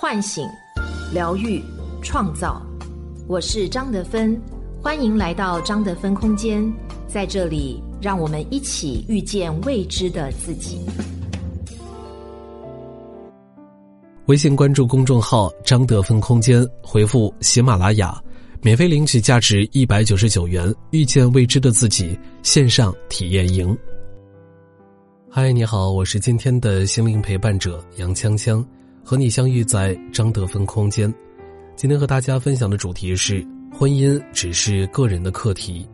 唤醒、疗愈、创造。我是张德芬，欢迎来到张德芬空间，在这里，让我们一起遇见未知的自己。微信关注公众号“张德芬空间”，回复“喜马拉雅”，免费领取价值一百九十九元《遇见未知的自己》线上体验营。嗨，你好，我是今天的心灵陪伴者杨锵锵，和你相遇在张德芬空间。今天和大家分享的主题是：婚姻只是个人的课题。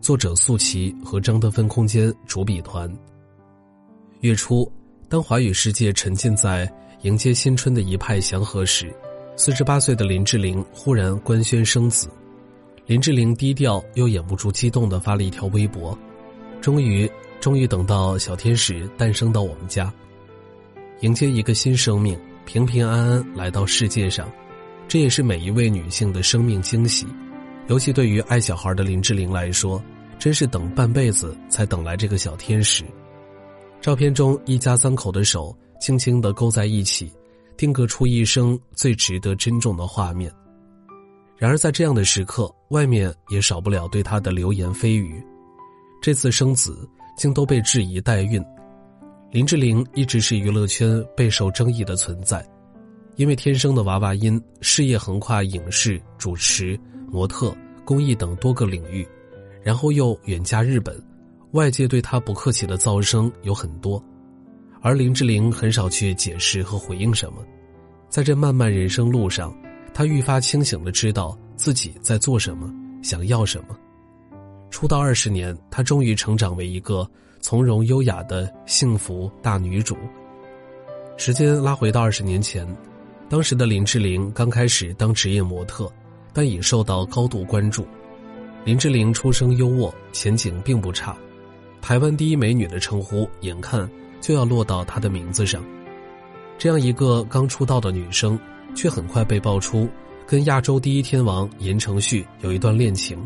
作者素琪和张德芬空间主笔团。月初，当华语世界沉浸在迎接新春的一派祥和时，四十八岁的林志玲忽然官宣生子。林志玲低调又掩不住激动的发了一条微博：“终于。”终于等到小天使诞生到我们家，迎接一个新生命，平平安安来到世界上，这也是每一位女性的生命惊喜。尤其对于爱小孩的林志玲来说，真是等半辈子才等来这个小天使。照片中一家三口的手轻轻的勾在一起，定格出一生最值得珍重的画面。然而在这样的时刻，外面也少不了对她的流言蜚语。这次生子。竟都被质疑代孕，林志玲一直是娱乐圈备受争议的存在，因为天生的娃娃音，事业横跨影视、主持、模特、公益等多个领域，然后又远嫁日本，外界对她不客气的噪声有很多，而林志玲很少去解释和回应什么，在这漫漫人生路上，她愈发清醒的知道自己在做什么，想要什么。出道二十年，她终于成长为一个从容优雅的幸福大女主。时间拉回到二十年前，当时的林志玲刚开始当职业模特，但也受到高度关注。林志玲出生优渥，前景并不差，台湾第一美女的称呼眼看就要落到她的名字上。这样一个刚出道的女生，却很快被爆出跟亚洲第一天王言承旭有一段恋情。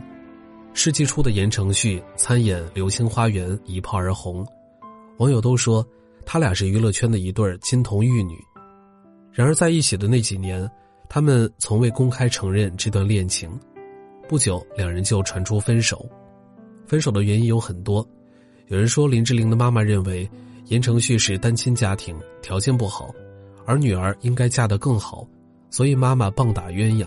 世纪初的言承旭参演《流星花园》一炮而红，网友都说他俩是娱乐圈的一对金童玉女。然而在一起的那几年，他们从未公开承认这段恋情。不久，两人就传出分手。分手的原因有很多，有人说林志玲的妈妈认为言承旭是单亲家庭，条件不好，而女儿应该嫁得更好，所以妈妈棒打鸳鸯。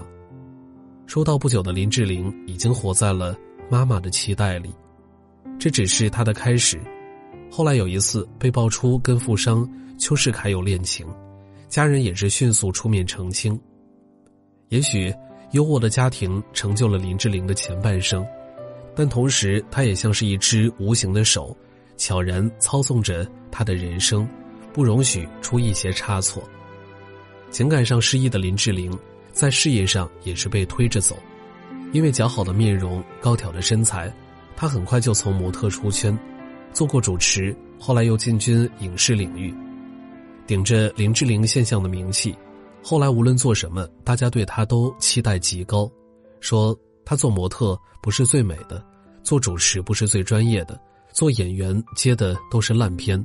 说到不久的林志玲已经活在了。妈妈的期待里，这只是他的开始。后来有一次被爆出跟富商邱世凯有恋情，家人也是迅速出面澄清。也许优渥的家庭成就了林志玲的前半生，但同时他也像是一只无形的手，悄然操纵着他的人生，不容许出一些差错。情感上失意的林志玲，在事业上也是被推着走。因为姣好的面容、高挑的身材，她很快就从模特出圈，做过主持，后来又进军影视领域，顶着林志玲现象的名气，后来无论做什么，大家对她都期待极高，说她做模特不是最美的，做主持不是最专业的，做演员接的都是烂片。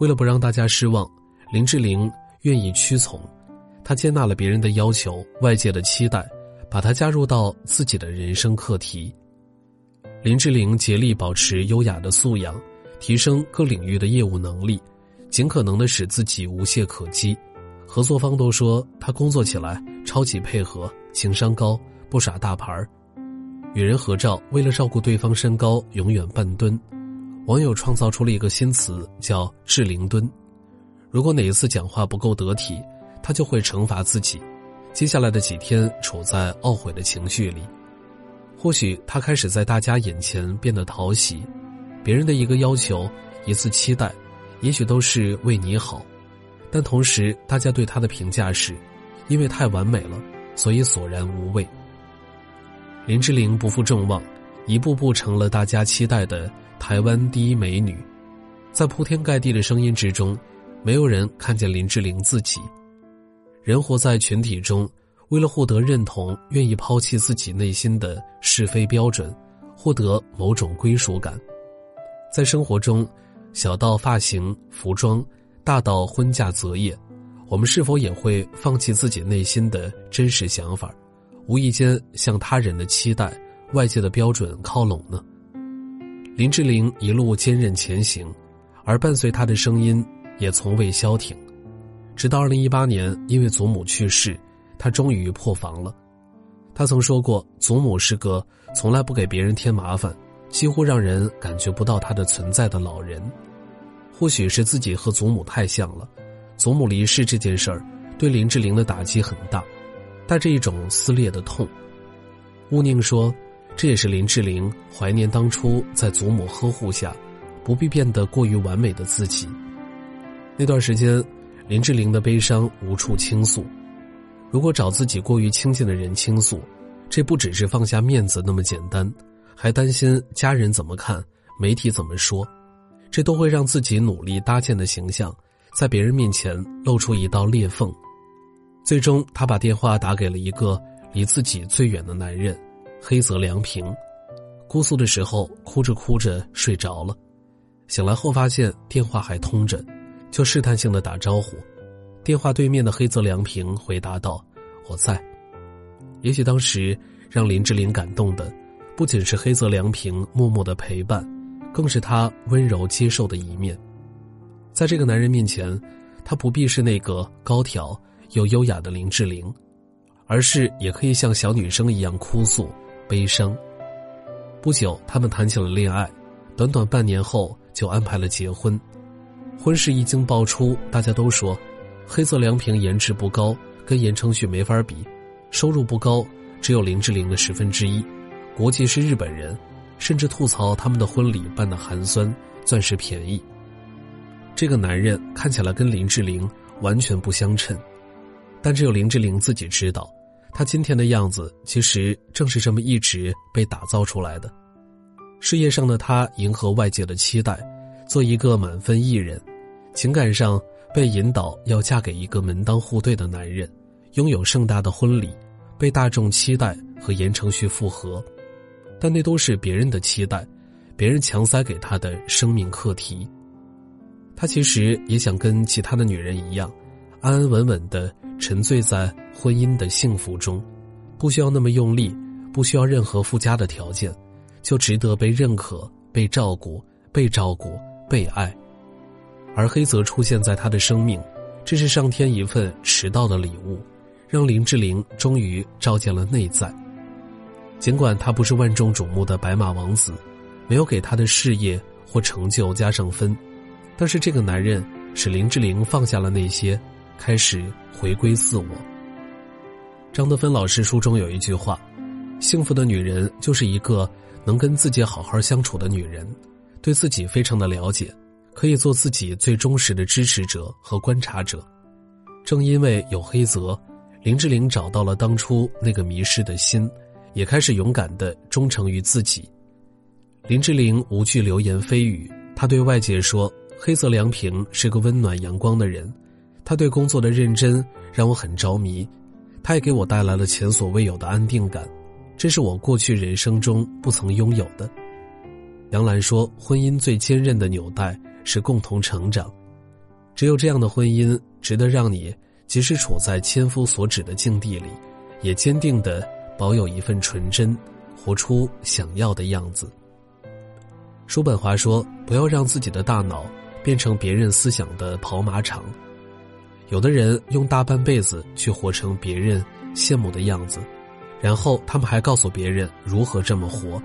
为了不让大家失望，林志玲愿意屈从，她接纳了别人的要求、外界的期待。把它加入到自己的人生课题。林志玲竭力保持优雅的素养，提升各领域的业务能力，尽可能的使自己无懈可击。合作方都说她工作起来超级配合，情商高，不耍大牌儿。与人合照，为了照顾对方身高，永远半蹲。网友创造出了一个新词，叫“志玲蹲”。如果哪一次讲话不够得体，她就会惩罚自己。接下来的几天处在懊悔的情绪里，或许他开始在大家眼前变得讨喜，别人的一个要求、一次期待，也许都是为你好，但同时大家对他的评价是，因为太完美了，所以索然无味。林志玲不负众望，一步步成了大家期待的台湾第一美女，在铺天盖地的声音之中，没有人看见林志玲自己。人活在群体中，为了获得认同，愿意抛弃自己内心的是非标准，获得某种归属感。在生活中，小到发型、服装，大到婚嫁择业，我们是否也会放弃自己内心的真实想法，无意间向他人的期待、外界的标准靠拢呢？林志玲一路坚韧前行，而伴随她的声音也从未消停。直到二零一八年，因为祖母去世，她终于破防了。她曾说过，祖母是个从来不给别人添麻烦，几乎让人感觉不到她的存在的老人。或许是自己和祖母太像了，祖母离世这件事儿对林志玲的打击很大，带着一种撕裂的痛。乌宁说。这也是林志玲怀念当初在祖母呵护下，不必变得过于完美的自己。那段时间，林志玲的悲伤无处倾诉。如果找自己过于亲近的人倾诉，这不只是放下面子那么简单，还担心家人怎么看、媒体怎么说，这都会让自己努力搭建的形象，在别人面前露出一道裂缝。最终，他把电话打给了一个离自己最远的男人。黑泽良平，哭诉的时候哭着哭着睡着了，醒来后发现电话还通着，就试探性的打招呼。电话对面的黑泽良平回答道：“我在。”也许当时让林志玲感动的，不仅是黑泽良平默默的陪伴，更是他温柔接受的一面。在这个男人面前，她不必是那个高挑又优雅的林志玲，而是也可以像小女生一样哭诉。悲伤。不久，他们谈起了恋爱，短短半年后就安排了结婚。婚事一经爆出，大家都说，黑色良平颜值不高，跟言承旭没法比，收入不高，只有林志玲的十分之一，国籍是日本人，甚至吐槽他们的婚礼办得寒酸，钻石便宜。这个男人看起来跟林志玲完全不相称，但只有林志玲自己知道。他今天的样子，其实正是这么一直被打造出来的。事业上的他迎合外界的期待，做一个满分艺人；情感上被引导要嫁给一个门当户对的男人，拥有盛大的婚礼，被大众期待和言承旭复合。但那都是别人的期待，别人强塞给他的生命课题。他其实也想跟其他的女人一样，安安稳稳的。沉醉在婚姻的幸福中，不需要那么用力，不需要任何附加的条件，就值得被认可、被照顾、被照顾、被爱。而黑泽出现在他的生命，这是上天一份迟到的礼物，让林志玲终于照见了内在。尽管他不是万众瞩目的白马王子，没有给他的事业或成就加上分，但是这个男人使林志玲放下了那些。开始回归自我。张德芬老师书中有一句话：“幸福的女人就是一个能跟自己好好相处的女人，对自己非常的了解，可以做自己最忠实的支持者和观察者。”正因为有黑泽，林志玲找到了当初那个迷失的心，也开始勇敢的忠诚于自己。林志玲无惧流言蜚语，她对外界说：“黑泽良平是个温暖阳光的人。”他对工作的认真让我很着迷，他也给我带来了前所未有的安定感，这是我过去人生中不曾拥有的。杨澜说：“婚姻最坚韧的纽带是共同成长，只有这样的婚姻，值得让你即使处在千夫所指的境地里，也坚定的保有一份纯真，活出想要的样子。”叔本华说：“不要让自己的大脑变成别人思想的跑马场。”有的人用大半辈子去活成别人羡慕的样子，然后他们还告诉别人如何这么活，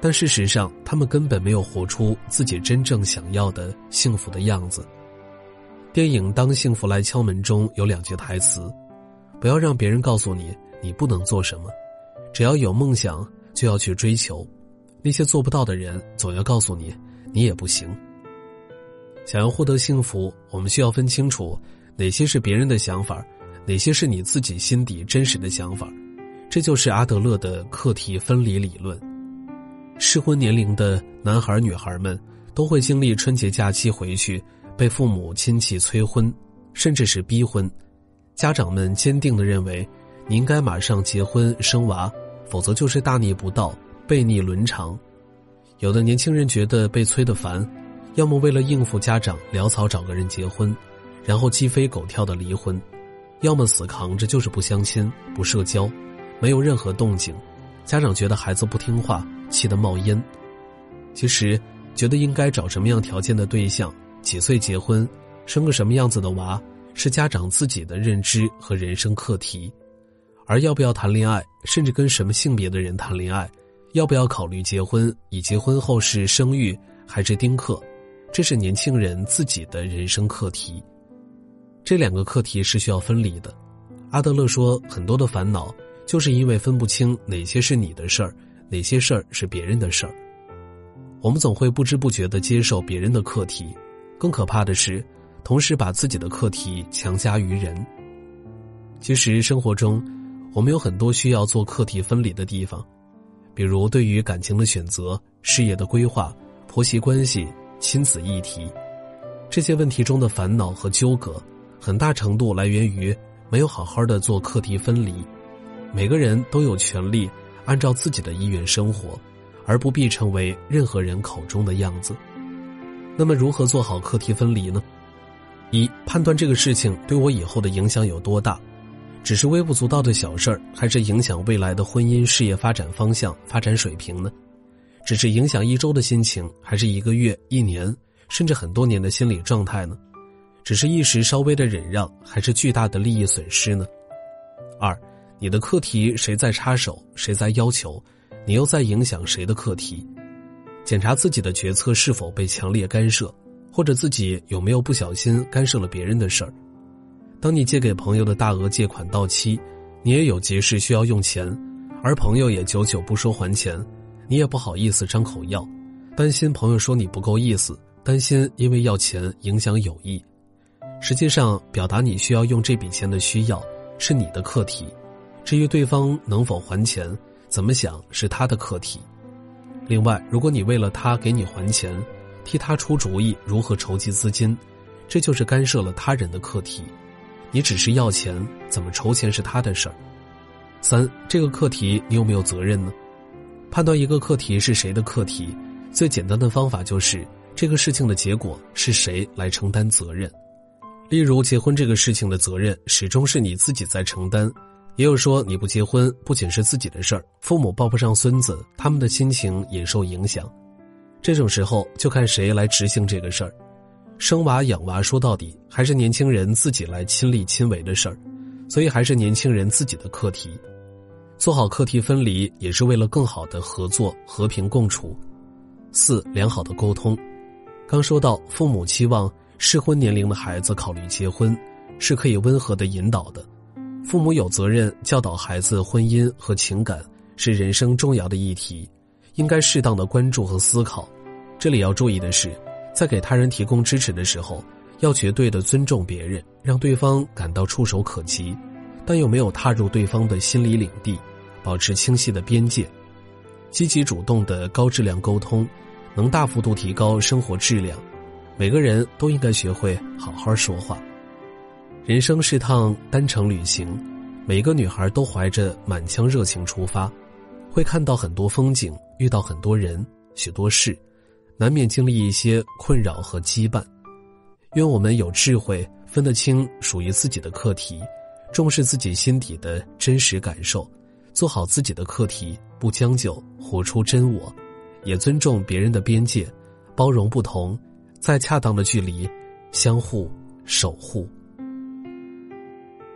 但事实上他们根本没有活出自己真正想要的幸福的样子。电影《当幸福来敲门》中有两句台词：“不要让别人告诉你你不能做什么，只要有梦想就要去追求，那些做不到的人总要告诉你你也不行。”想要获得幸福，我们需要分清楚。哪些是别人的想法，哪些是你自己心底真实的想法？这就是阿德勒的课题分离理论。适婚年龄的男孩女孩们都会经历春节假期回去被父母亲戚催婚，甚至是逼婚。家长们坚定的认为，你应该马上结婚生娃，否则就是大逆不道、悖逆伦常。有的年轻人觉得被催得烦，要么为了应付家长潦草找个人结婚。然后鸡飞狗跳的离婚，要么死扛着就是不相亲、不社交，没有任何动静，家长觉得孩子不听话，气得冒烟。其实，觉得应该找什么样条件的对象，几岁结婚，生个什么样子的娃，是家长自己的认知和人生课题。而要不要谈恋爱，甚至跟什么性别的人谈恋爱，要不要考虑结婚，以及婚后是生育还是丁克，这是年轻人自己的人生课题。这两个课题是需要分离的。阿德勒说，很多的烦恼就是因为分不清哪些是你的事儿，哪些事儿是别人的事儿。我们总会不知不觉地接受别人的课题，更可怕的是，同时把自己的课题强加于人。其实生活中。我们有很多需要做课题分离的地方，比如对于感情的选择、事业的规划、婆媳关系、亲子议题，这些问题中的烦恼和纠葛，很大程度来源于没有好好的做课题分离。每个人都有权利按照自己的意愿生活，而不必成为任何人口中的样子。那么，如何做好课题分离呢？一、判断这个事情对我以后的影响有多大。只是微不足道的小事儿，还是影响未来的婚姻事业发展方向、发展水平呢？只是影响一周的心情，还是一个月、一年，甚至很多年的心理状态呢？只是一时稍微的忍让，还是巨大的利益损失呢？二，你的课题谁在插手，谁在要求，你又在影响谁的课题？检查自己的决策是否被强烈干涉，或者自己有没有不小心干涉了别人的事儿？当你借给朋友的大额借款到期，你也有急事需要用钱，而朋友也久久不说还钱，你也不好意思张口要，担心朋友说你不够意思，担心因为要钱影响友谊。实际上，表达你需要用这笔钱的需要是你的课题，至于对方能否还钱，怎么想是他的课题。另外，如果你为了他给你还钱，替他出主意如何筹集资金，这就是干涉了他人的课题。你只是要钱，怎么筹钱是他的事儿。三，这个课题你有没有责任呢？判断一个课题是谁的课题，最简单的方法就是这个事情的结果是谁来承担责任。例如，结婚这个事情的责任始终是你自己在承担。也有说你不结婚不仅是自己的事儿，父母抱不上孙子，他们的心情也受影响。这种时候就看谁来执行这个事儿。生娃养娃，说到底还是年轻人自己来亲力亲为的事儿，所以还是年轻人自己的课题。做好课题分离，也是为了更好的合作、和平共处。四、良好的沟通。刚说到，父母期望适婚年龄的孩子考虑结婚，是可以温和的引导的。父母有责任教导孩子，婚姻和情感是人生重要的议题，应该适当的关注和思考。这里要注意的是。在给他人提供支持的时候，要绝对的尊重别人，让对方感到触手可及，但又没有踏入对方的心理领地，保持清晰的边界。积极主动的高质量沟通，能大幅度提高生活质量。每个人都应该学会好好说话。人生是趟单程旅行，每个女孩都怀着满腔热情出发，会看到很多风景，遇到很多人，许多事。难免经历一些困扰和羁绊，愿我们有智慧，分得清属于自己的课题，重视自己心底的真实感受，做好自己的课题，不将就，活出真我，也尊重别人的边界，包容不同，在恰当的距离，相互守护。